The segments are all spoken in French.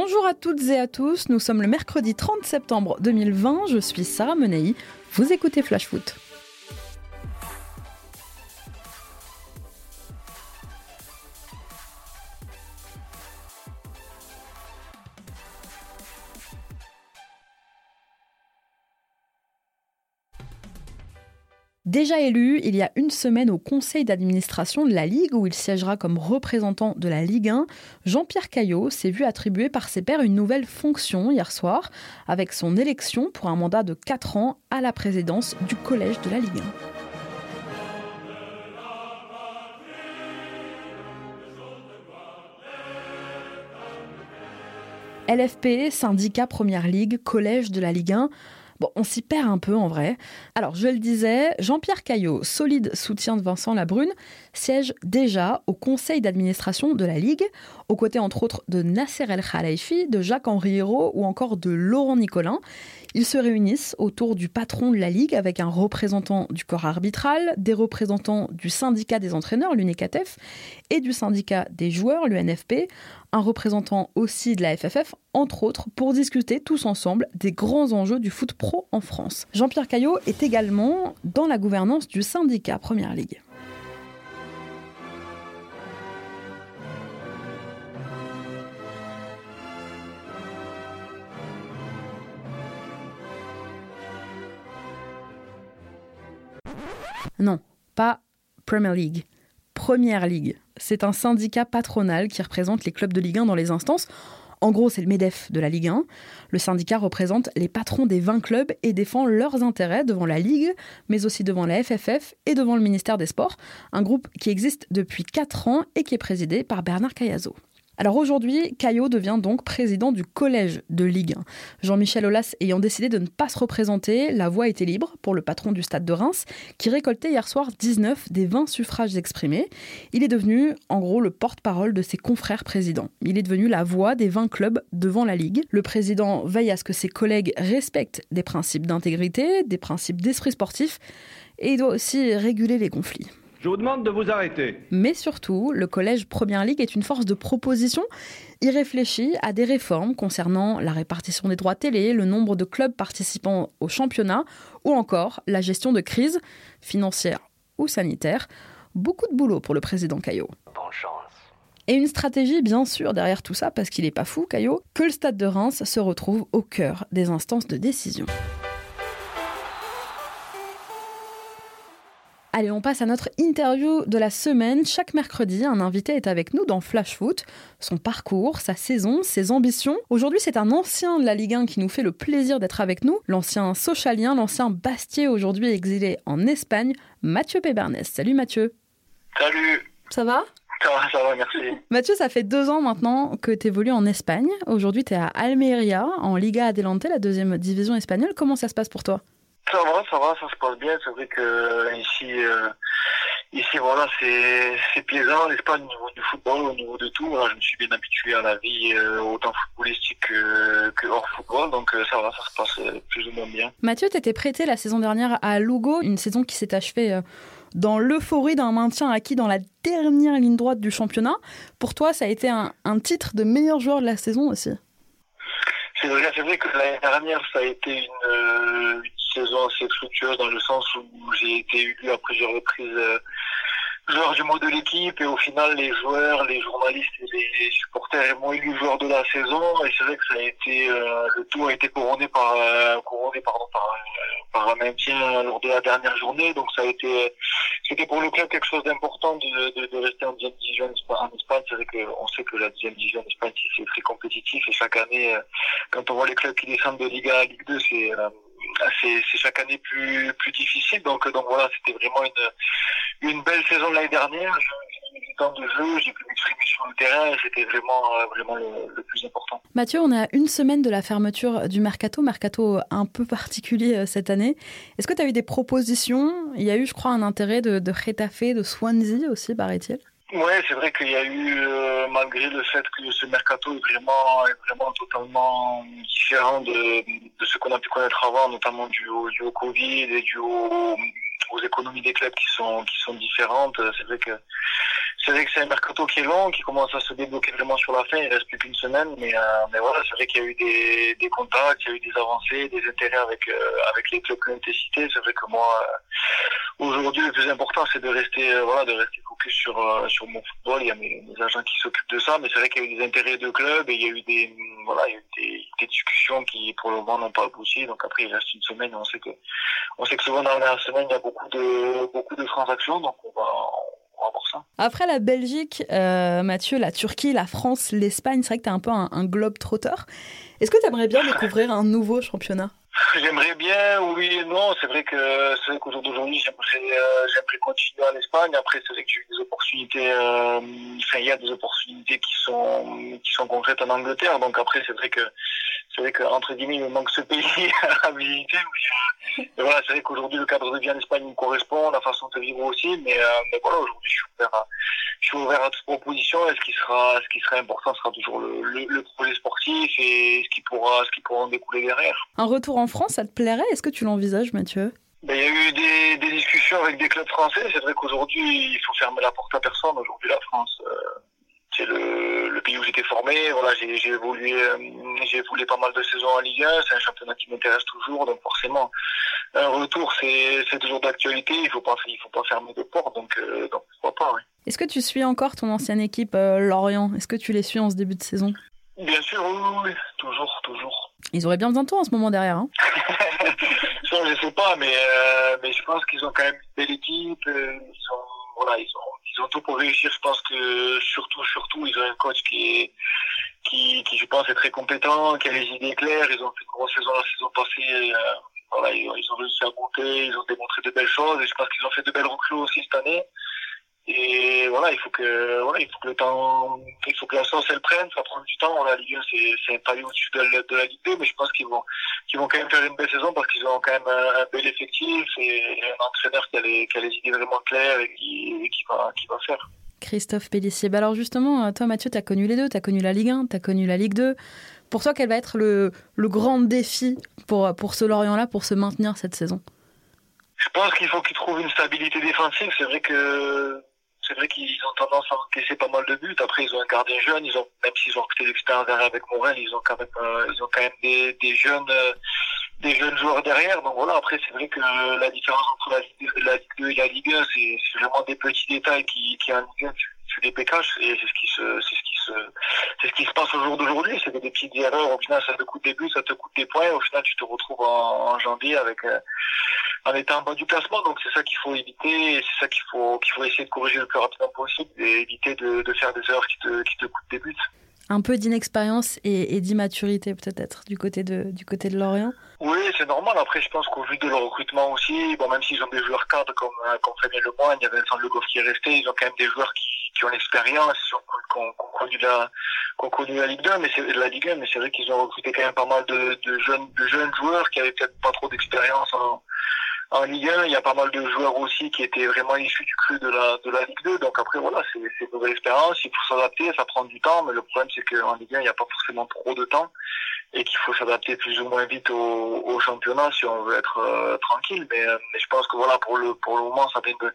Bonjour à toutes et à tous, nous sommes le mercredi 30 septembre 2020, je suis Sarah Menei, vous écoutez Flash Foot. Déjà élu il y a une semaine au conseil d'administration de la Ligue où il siégera comme représentant de la Ligue 1, Jean-Pierre Caillot s'est vu attribuer par ses pairs une nouvelle fonction hier soir avec son élection pour un mandat de 4 ans à la présidence du collège de la Ligue 1. LFP, syndicat Première Ligue, collège de la Ligue 1, Bon, on s'y perd un peu en vrai. Alors, je le disais, Jean-Pierre Caillot, solide soutien de Vincent Labrune, siège déjà au conseil d'administration de la Ligue, aux côtés entre autres de Nasser El Khalifi, de Jacques-Henri Hérault ou encore de Laurent Nicolin. Ils se réunissent autour du patron de la Ligue avec un représentant du corps arbitral, des représentants du syndicat des entraîneurs, l'UNECATEF, et du syndicat des joueurs, l'UNFP, un représentant aussi de la FFF, entre autres, pour discuter tous ensemble des grands enjeux du foot pro en France. Jean-Pierre Caillot est également dans la gouvernance du syndicat Première Ligue. Non, pas Premier League. Première Ligue. C'est un syndicat patronal qui représente les clubs de Ligue 1 dans les instances. En gros, c'est le MEDEF de la Ligue 1. Le syndicat représente les patrons des 20 clubs et défend leurs intérêts devant la Ligue, mais aussi devant la FFF et devant le ministère des Sports, un groupe qui existe depuis 4 ans et qui est présidé par Bernard Cayazo. Alors aujourd'hui, Caillot devient donc président du collège de Ligue 1. Jean-Michel Aulas ayant décidé de ne pas se représenter, la voix était libre pour le patron du stade de Reims, qui récoltait hier soir 19 des 20 suffrages exprimés. Il est devenu, en gros, le porte-parole de ses confrères présidents. Il est devenu la voix des 20 clubs devant la Ligue. Le président veille à ce que ses collègues respectent des principes d'intégrité, des principes d'esprit sportif, et il doit aussi réguler les conflits. Je vous demande de vous arrêter. Mais surtout, le collège Première Ligue est une force de proposition. Il réfléchit à des réformes concernant la répartition des droits télé, le nombre de clubs participant au championnat ou encore la gestion de crises financières ou sanitaires. Beaucoup de boulot pour le président Caillot. Bonne chance. Et une stratégie, bien sûr, derrière tout ça, parce qu'il n'est pas fou, Caillot, que le stade de Reims se retrouve au cœur des instances de décision. Allez, on passe à notre interview de la semaine. Chaque mercredi, un invité est avec nous dans Flash Foot. Son parcours, sa saison, ses ambitions. Aujourd'hui, c'est un ancien de la Ligue 1 qui nous fait le plaisir d'être avec nous. L'ancien Socialien, l'ancien Bastier, aujourd'hui exilé en Espagne, Mathieu Pébernes. Salut Mathieu. Salut. Ça va? Ça va, ça va, merci. Mathieu, ça fait deux ans maintenant que tu évolues en Espagne. Aujourd'hui, tu es à Almeria, en Liga Adelante, la deuxième division espagnole. Comment ça se passe pour toi? Ça va, ça va, ça se passe bien. C'est vrai que euh, ici, euh, ici voilà, c'est plaisant, l'Espagne au niveau du football, au niveau de tout. je me suis bien habitué à la vie euh, autant footballistique que, que, hors football, donc ça va, ça se passe plus ou moins bien. Mathieu, tu étais prêté la saison dernière à Lugo, une saison qui s'est achevée dans l'euphorie d'un maintien acquis dans la dernière ligne droite du championnat. Pour toi, ça a été un, un titre de meilleur joueur de la saison aussi? C'est vrai, vrai, que l'année dernière, ça a été une, une saison assez fructueuse dans le sens où j'ai été élu à plusieurs reprises euh, joueur du mot de l'équipe et au final les joueurs, les journalistes et les supporters m'ont élu joueur de la saison. Et c'est vrai que ça a été euh, le tout a été couronné par euh, couronné pardon par, par un maintien lors de la dernière journée. Donc ça a été c'était pour le club quelque chose d'important de, de, de, rester en deuxième division en Espagne. C'est vrai qu'on sait que la deuxième division en Espagne c'est très compétitif et chaque année quand on voit les clubs qui descendent de Liga à Ligue 2 c'est c'est chaque année plus plus difficile. Donc donc voilà, c'était vraiment une une belle saison l'année dernière. J'ai eu du temps de jeu, j'ai pu m'exprimer sur le terrain. C'était vraiment euh, vraiment le, plus important. Mathieu, on est à une semaine de la fermeture du mercato, mercato un peu particulier euh, cette année. Est-ce que tu as eu des propositions? Il y a eu, je crois, un intérêt de, de Retafe, de Swansea aussi, paraît-il? Ouais, c'est vrai qu'il y a eu, euh, malgré le fait que ce mercato est vraiment, est vraiment totalement différent de, de ce qu'on a pu connaître avant, notamment du, du au Covid et du aux économies des clubs qui sont qui sont différentes. C'est vrai que c'est vrai que c'est un mercato qui est long, qui commence à se débloquer vraiment sur la fin. Il reste plus qu'une semaine, mais, euh, mais voilà, c'est vrai qu'il y a eu des, des contacts, il y a eu des avancées, des intérêts avec euh, avec les clubs ont été cités. C'est vrai que moi, euh, aujourd'hui, le plus important, c'est de rester voilà, de rester focus sur sur mon football. Il y a mes, agents qui s'occupent de ça, mais c'est vrai qu'il y a eu des intérêts de clubs et il y a eu des voilà, il y a eu des, des discussions qui pour le moment n'ont pas abouti. Donc après, il reste une semaine. Et on sait que on sait que souvent dans la semaine, il y a beaucoup de beaucoup de transactions, donc on va après la Belgique, euh, Mathieu, la Turquie, la France, l'Espagne, c'est vrai que tu es un peu un, globe trotteur. Est-ce que tu aimerais bien découvrir un nouveau championnat? J'aimerais bien, oui et non. C'est vrai que c'est vrai qu'aujourd'hui, j'aimerais, euh, j'aimerais continuer en Espagne. Après, c'est vrai que j'ai eu des opportunités. Euh, enfin, il y a des opportunités qui sont qui sont concrètes en Angleterre. Donc après, c'est vrai que c'est vrai qu'entre guillemets, il me manque ce pays à visiter. Mais, euh, voilà, c'est vrai qu'aujourd'hui, le cadre de vie en Espagne me correspond, la façon de vivre aussi. Mais, euh, mais voilà, aujourd'hui, je suis ouvert à, je suis ouvert à toute proposition. Et ce qui sera, ce qui sera important sera toujours le, le, projet sportif et ce qui pourra, ce qui pourra en découler derrière. Un retour en France, ça te plairait? Est-ce que tu l'envisages, Mathieu? Ben, il y a eu des, des discussions avec des clubs français. C'est vrai qu'aujourd'hui, il faut fermer la porte à personne. Aujourd'hui, la France, euh, c'est le, le, pays où j'étais formé. Voilà, j'ai, j'ai évolué, euh, j'ai évolué pas mal de saisons en Ligue 1. C'est un championnat qui m'intéresse toujours, donc forcément, un retour, c'est, c'est toujours d'actualité. Il faut pas, il faut pas fermer de portes, donc, euh, donc pourquoi pas. Oui. Est-ce que tu suis encore ton ancienne équipe euh, Lorient? Est-ce que tu les suis en ce début de saison? Bien sûr, oui, oui, toujours, toujours. Ils auraient bien besoin de toi en ce moment derrière. Hein Ça, je sais pas, mais, mais je pense qu'ils ont quand même une belle équipe. Ils ont, voilà, ils ont ils ont tout pour réussir. Je pense que surtout, surtout, ils ont un coach qui est, qui, qui je pense est très compétent, qui a les idées claires. Ils ont fait une grosse saison la saison passée. Euh, voilà, ils, ils, ont réussi à monter, ils ont démontré de belles choses. Et je pense qu'ils ont fait de belles recrues aussi cette année. Et voilà, il faut que, voilà, il faut que le temps, il faut que la sauce elle prenne, ça prend du temps. La Ligue 1, c'est, c'est palier au-dessus de, la, de la Ligue 2, mais je pense qu'ils vont, qu'ils vont quand même faire une belle saison parce qu'ils ont quand même un, bel effectif et un entraîneur qui a les, qui a les idées vraiment claires et qui, qui va, qui va faire. Christophe Pellissier. Bah alors justement, toi Mathieu, tu as connu les deux, tu as connu la Ligue 1, tu as connu la Ligue 2. Pour toi, quel va être le, le grand défi pour, pour ce Lorient-là pour se maintenir cette saison? Je pense qu'il faut qu'ils trouvent une stabilité défensive. C'est vrai que c'est vrai qu'ils ont tendance à encaisser pas mal de buts. Après, ils ont un gardien jeune. Ils ont, même s'ils ont recruté l'expérience derrière avec Morel, ils ont quand même, euh, ils ont quand même des, jeunes, euh, des jeunes joueurs derrière. Donc voilà. Après, c'est vrai que la différence entre la Ligue 2, la Ligue 2 et la Ligue 1, c'est vraiment des petits détails qui, qui en Ligue 1, c'est des pécages et c'est ce qui se, c'est ce qui se, c'est ce qui se passe au jour d'aujourd'hui. C'est des petites erreurs. Au final, ça te coûte des buts, ça te coûte des points. Au final, tu te retrouves en, en janvier avec, euh, en étant en bas du classement. Donc c'est ça qu'il faut éviter, et c'est ça qu'il faut qu'il faut essayer de corriger le plus rapidement possible et éviter de, de faire des erreurs qui te, qui te coûtent des buts. Un peu d'inexpérience et, et d'immaturité peut-être du côté de du côté de Lorient. Oui, c'est normal. Après, je pense qu'au vu de leur recrutement aussi, bon, même s'ils ont des joueurs cadres comme euh, comme Fabien Lemoyne, il y a Vincent Le Goff qui est resté, ils ont quand même des joueurs qui, qui ont l'expérience, qui ont, connu la qui connu la Ligue 2, mais c'est la Ligue 1, mais c'est vrai qu'ils ont recruté quand même pas mal de, de jeunes de jeunes joueurs qui avaient peut-être pas trop d'expérience en en Ligue 1, il y a pas mal de joueurs aussi qui étaient vraiment issus du cru de la, de la Ligue 2. Donc après, voilà, c'est une nouvelle expérience. Il faut s'adapter, ça prend du temps. Mais le problème, c'est qu'en Ligue 1, il n'y a pas forcément trop de temps et qu'il faut s'adapter plus ou moins vite au, championnat si on veut être euh, tranquille. Mais, mais, je pense que voilà, pour le, pour le moment, ça vient de,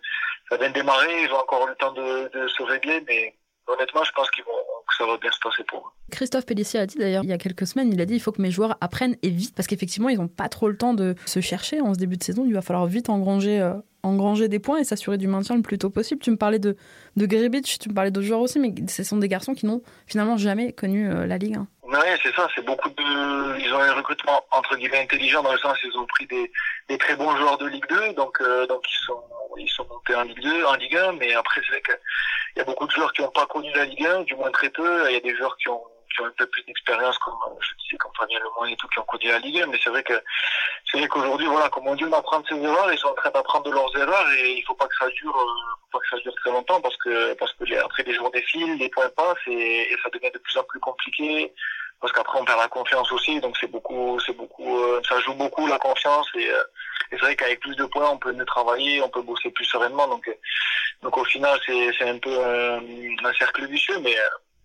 ça vient de démarrer. Ils ont encore le temps de, de se régler. Mais honnêtement, je pense qu'ils vont, que ça va bien se passer pour eux. Christophe Pellissier a dit d'ailleurs il y a quelques semaines, il a dit il faut que mes joueurs apprennent et vite parce qu'effectivement ils n'ont pas trop le temps de se chercher en ce début de saison. Il va falloir vite engranger, euh, engranger des points et s'assurer du maintien le plus tôt possible. Tu me parlais de, de Gribic, tu me parlais d'autres joueurs aussi, mais ce sont des garçons qui n'ont finalement jamais connu euh, la Ligue 1. Oui, c'est ça, c'est beaucoup de. Ils ont un recrutement entre guillemets intelligent dans le sens ils ont pris des, des très bons joueurs de Ligue 2, donc, euh, donc ils sont ils sont montés en Ligue 2, en Ligue 1, mais après c'est vrai qu'il y a beaucoup de joueurs qui n'ont pas connu la Ligue 1, du moins très peu. Il y a des joueurs qui ont qui ont un peu plus d'expérience, comme je disais, comme Fabien Lemoyne et tout, qui ont connu la Ligue 1. Mais c'est vrai que c'est vrai qu'aujourd'hui, voilà, comme on dit, on apprend de ses erreurs, ils sont en train d'apprendre de leurs erreurs et il faut pas que ça dure, euh, faut pas que ça dure très longtemps parce que parce que après les jours défilent, les points passent et ça devient de plus en plus compliqué parce qu'après on perd la confiance aussi, donc c'est beaucoup, c'est beaucoup, euh, ça joue beaucoup la confiance et, euh, et c'est vrai qu'avec plus de points on peut mieux travailler, on peut bosser plus sereinement, donc donc au final c'est c'est un peu un cercle vicieux, mais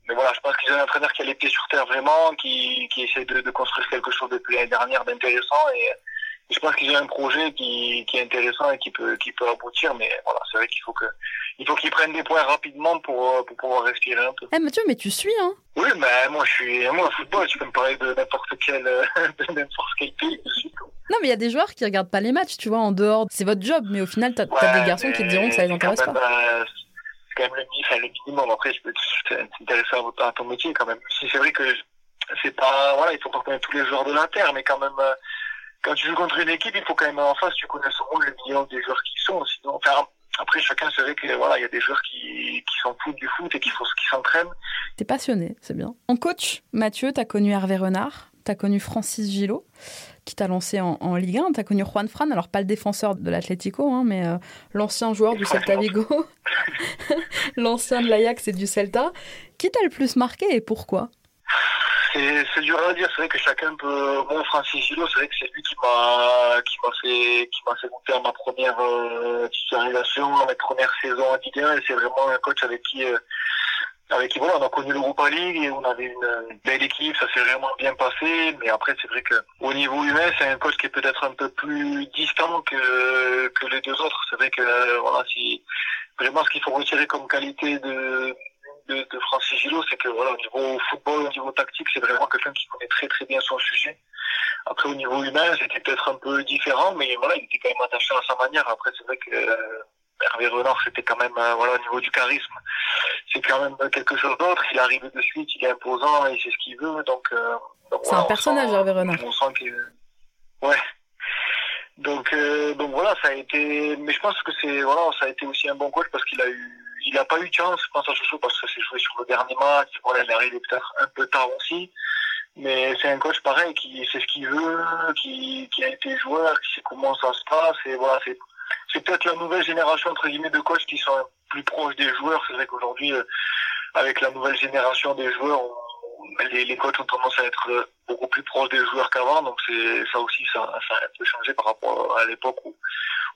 mais voilà, je pense qu'ils ont un entraîneur qui a les pieds sur terre vraiment, qui, qui essaie de, de construire quelque chose depuis l'année dernière d'intéressant et, je pense qu'ils ont un projet qui, qui est intéressant et qui peut, qui peut aboutir, mais voilà, c'est vrai qu'il faut que, il faut qu'ils prennent des points rapidement pour, pour pouvoir respirer un peu. Eh Mathieu, mais tu suis, hein Oui, mais moi, je suis, moi, football, tu peux me parler de n'importe quel, de n'importe quel pays. Non, mais il y a des joueurs qui regardent pas les matchs, tu vois, en dehors. C'est votre job, mais au final, t'as as des garçons qui te diront que ça les intéresse pas. Euh, c'est quand même le, le minimum. Après, je peux t'intéresser à, ton métier quand même. Si c'est vrai que c'est pas, voilà, il faut pas connaître tous les joueurs de l'Inter, mais quand même, euh, quand tu joues contre une équipe, il faut quand même en face, tu connais son rôle, le million des joueurs qui sont. Sinon, enfin, après, chacun c'est vrai que voilà, il y a des joueurs qui, qui s'en foutent du foot et qui, qui s'entraînent. T'es passionné, c'est bien. En coach, Mathieu, t'as connu Hervé Renard, t'as connu Francis Gillot, qui t'a lancé en, Ligue 1. T'as connu Juan Fran, alors pas le défenseur de l'Atlético, hein, mais euh, l'ancien joueur du Celta Vigo, l'ancien de l'Ajax et du Celta. Qui t'a le plus marqué et pourquoi? C'est dur à dire. C'est vrai que chacun peut. Bon, Francis c'est vrai que c'est lui qui m'a qui m'a fait qui m'a fait monter à ma première euh, titularisation, à ma première saison en Ligue 1. Et c'est vraiment un coach avec qui euh, avec qui voilà, on a connu l'Europa League et on avait une belle équipe, ça s'est vraiment bien passé. Mais après, c'est vrai que au niveau humain, c'est un coach qui est peut-être un peu plus distant que que les deux autres. C'est vrai que voilà, si vraiment ce qu'il faut retirer comme qualité de de, de Francis Gillot, c'est que voilà, au niveau football, au niveau tactique, c'est vraiment quelqu'un qui connaît très très bien son sujet. Après, au niveau humain, c'était peut-être un peu différent, mais voilà, il était quand même attaché à sa manière. Après, c'est vrai que euh, Hervé Renard, c'était quand même, euh, voilà, au niveau du charisme, c'est quand même quelque chose d'autre. Il arrive de suite, il est imposant, il sait ce qu'il veut, donc. Euh, c'est un personnage, Hervé Renard. On sent qu'il, ouais. Donc, donc voilà, ça a été, mais je pense que c'est, voilà, ça a été aussi un bon coach parce qu'il a eu il n'a pas eu de chance, je pense à Chouchou parce que c'est joué sur le dernier match. Voilà, il est arrivé peut-être un peu tard aussi. Mais c'est un coach pareil qui sait ce qu'il veut, qui, a été joueur, qui sait comment ça se passe. Et voilà, c'est, c'est peut-être la nouvelle génération entre guillemets de coachs qui sont plus proches des joueurs. C'est vrai qu'aujourd'hui, euh, avec la nouvelle génération des joueurs, les, les coachs ont tendance à être beaucoup plus proches des joueurs qu'avant. Donc c'est ça aussi, ça, ça a un peu changé par rapport à l'époque où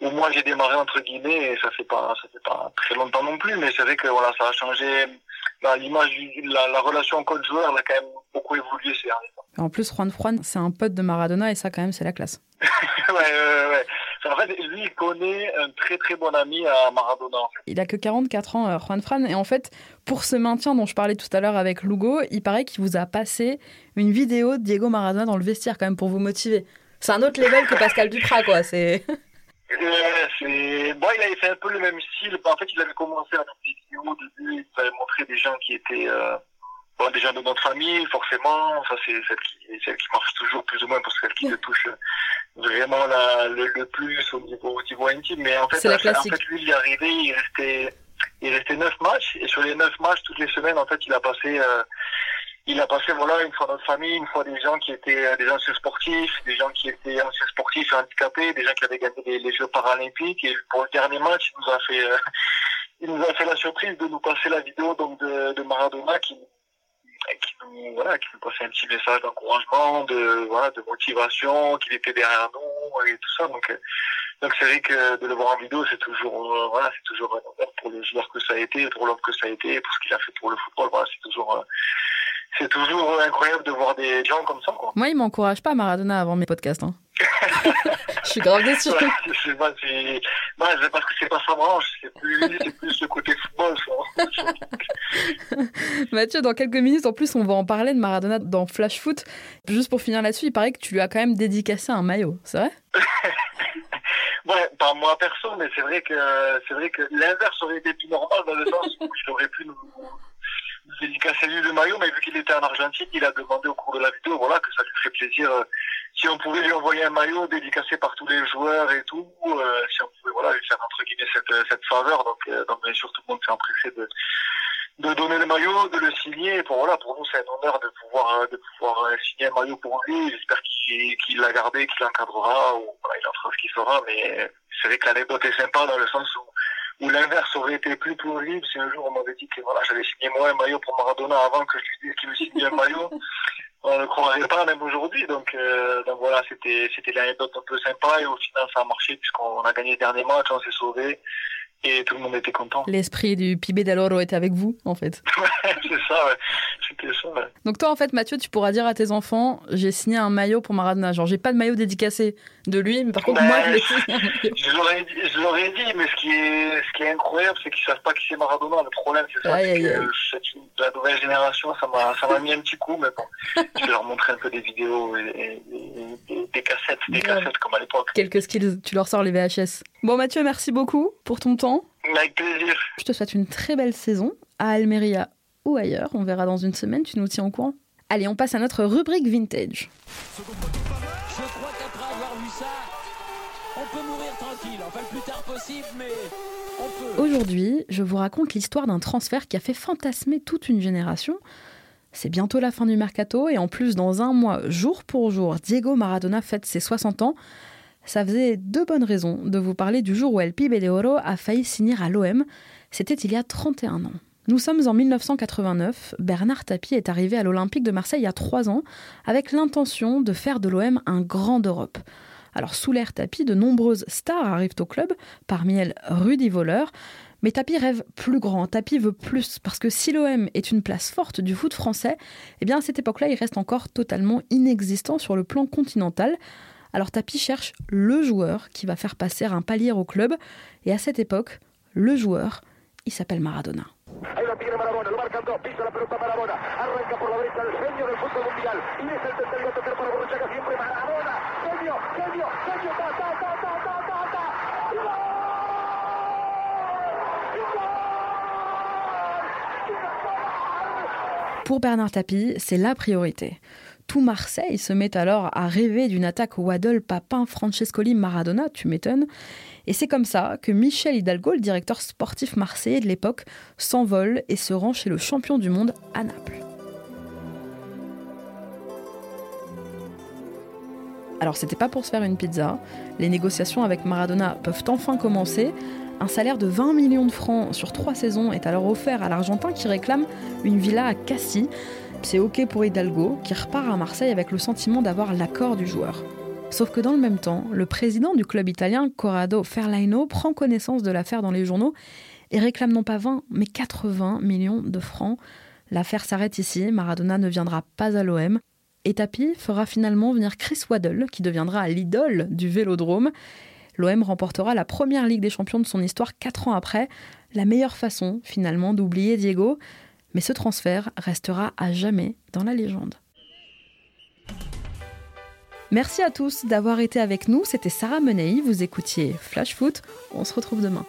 où moi j'ai démarré entre guillemets et ça fait pas ça fait pas très longtemps non plus mais c'est vrai que voilà ça a changé bah, l'image la, la relation coach joueur elle a quand même beaucoup évolué ces derniers temps. En plus Juan Fran c'est un pote de Maradona et ça quand même c'est la classe. ouais ouais ouais. En fait, lui, il connaît un très très bon ami à Maradona. Il a que 44 ans, euh, Juan Fran, et en fait, pour ce maintien dont je parlais tout à l'heure avec Lugo, il paraît qu'il vous a passé une vidéo de Diego Maradona dans le vestiaire quand même pour vous motiver. C'est un autre level que Pascal Duprat, quoi. C'est. Bon, il avait fait un peu le même style. En fait, il avait commencé à des vidéos au début. Il avait montré des gens qui étaient euh, bon, des gens de notre famille, forcément. Ça, c'est celle qui, celle qui marche toujours plus ou moins parce qu'elle qui te touche vraiment la, le, le, plus au niveau, au niveau intime. Mais en fait, la en fait, lui, il est arrivé, il restait, il restait neuf matchs. Et sur les neuf matchs, toutes les semaines, en fait, il a passé... Euh, il a passé voilà une fois notre famille, une fois des gens qui étaient euh, des anciens sportifs, des gens qui étaient anciens sportifs et handicapés, des gens qui avaient gagné les, Jeux paralympiques. Et pour le dernier match, il nous a fait euh, il nous a fait la surprise de nous passer la vidéo donc de, de Maradona qui qui nous voilà qui nous passait un petit message d'encouragement, de voilà de motivation, qu'il était derrière nous et tout ça. Donc euh, donc c'est vrai que de le voir en vidéo, c'est toujours voilà c'est toujours un honneur pour le joueur que ça a été, pour l'homme que ça a été, pour ce qu'il a fait pour le football. Voilà c'est toujours c'est toujours incroyable de voir des gens comme ça. Quoi. Moi, il m'encourage pas Maradona avant mes podcasts. Hein. je suis grave déçu. Ouais, c'est c'est... Ouais, parce que c'est pas sa branche, c'est plus, plus le côté football. Mathieu, dans quelques minutes, en plus, on va en parler de Maradona dans Flash Foot. Juste pour finir là-dessus, il paraît que tu lui as quand même dédicacé un maillot, c'est vrai? Ouais, pas moi perso, mais c'est vrai que c'est vrai que l'inverse aurait été plus normal dans le sens où il aurait pu nous dédicacé lui le maillot, mais vu qu'il était en Argentine, il a demandé au cours de la vidéo, voilà, que ça lui ferait plaisir euh, si on pouvait lui envoyer un maillot dédicacé par tous les joueurs et tout, euh, si on pouvait voilà lui faire entre guillemets cette, cette faveur. Donc, euh, bien sûr tout le monde s'est empressé de de donner le maillot, de le signer. Pour voilà, pour nous c'est un honneur de pouvoir de pouvoir signer un maillot pour lui. J'espère qu'il qu'il l'a gardé, qu'il l'encadrera ou voilà, il en fera ce qu'il fera. Mais c'est vrai que l'anecdote est sympa dans le sens où ou l'inverse aurait été plus plausible si un jour on m'avait dit que voilà, j'avais signé moi un maillot pour Maradona avant que je lui dise qu'il me signe un maillot. On ne croirait pas même aujourd'hui. Donc, euh, donc voilà, c'était c'était l'anecdote un peu sympa et au final ça a marché puisqu'on a gagné le dernier match, on s'est sauvé. Et tout le monde était content. L'esprit du Pibe del Oro était avec vous, en fait. Ouais, c'est ça, ouais. C'était ça, ouais. Donc toi, en fait, Mathieu, tu pourras dire à tes enfants, j'ai signé un maillot pour Maradona. Genre, j'ai pas de maillot dédicacé de lui, mais par contre, Ben, moi, je l'ai signé. Je leur ai dit, mais ce qui est, ce qui est incroyable, c'est qu'ils savent pas qui c'est Maradona. Le problème, c'est ça, Aïe, c'est aïe, que cette- la nouvelle génération, ça m'a, ça m'a mis un petit coup, mais bon. Je vais leur montrer un peu des vidéos et, et- des cassettes, des cassettes comme à l'époque. Quelques skills, tu leur sors les VHS. Bon, Mathieu, merci beaucoup pour ton temps. Avec plaisir. Je te souhaite une très belle saison à Almeria ou ailleurs. On verra dans une semaine, tu nous tiens au courant. Allez, on passe à notre rubrique vintage. Je crois qu'après avoir vu ça, on peut mourir tranquille. Enfin, le plus tard possible, mais on peut. Aujourd'hui, je vous raconte l'histoire d'un transfert qui a fait fantasmer toute une génération. C'est bientôt la fin du mercato et en plus, dans un mois, jour pour jour, Diego Maradona fête ses 60 ans. Ça faisait deux bonnes raisons de vous parler du jour où El Pibe de Oro a failli signer à l'OM. C'était il y a 31 ans. Nous sommes en 1989. Bernard Tapie est arrivé à l'Olympique de Marseille il y a trois ans avec l'intention de faire de l'OM un grand d'Europe. Alors, sous l'ère Tapie, de nombreuses stars arrivent au club, parmi elles Rudy Voleur. Mais Tapie rêve plus grand, Tapie veut plus, parce que si l'OM est une place forte du foot français, eh bien à cette époque-là, il reste encore totalement inexistant sur le plan continental. Alors Tapie cherche le joueur qui va faire passer un palier au club, et à cette époque, le joueur, il s'appelle Maradona. Pour Bernard Tapie, c'est la priorité. Tout Marseille se met alors à rêver d'une attaque Waddle, Papin, Francescoli, Maradona, tu m'étonnes. Et c'est comme ça que Michel Hidalgo, le directeur sportif marseillais de l'époque, s'envole et se rend chez le champion du monde à Naples. Alors c'était pas pour se faire une pizza. Les négociations avec Maradona peuvent enfin commencer. Un salaire de 20 millions de francs sur trois saisons est alors offert à l'Argentin qui réclame une villa à Cassis. C'est ok pour Hidalgo qui repart à Marseille avec le sentiment d'avoir l'accord du joueur. Sauf que dans le même temps, le président du club italien, Corrado Ferlaino, prend connaissance de l'affaire dans les journaux et réclame non pas 20, mais 80 millions de francs. L'affaire s'arrête ici, Maradona ne viendra pas à l'OM. Et Tapi fera finalement venir Chris Waddle, qui deviendra l'idole du vélodrome. L'OM remportera la première Ligue des Champions de son histoire quatre ans après, la meilleure façon finalement d'oublier Diego. Mais ce transfert restera à jamais dans la légende. Merci à tous d'avoir été avec nous. C'était Sarah Menei. Vous écoutiez Flash Foot. On se retrouve demain.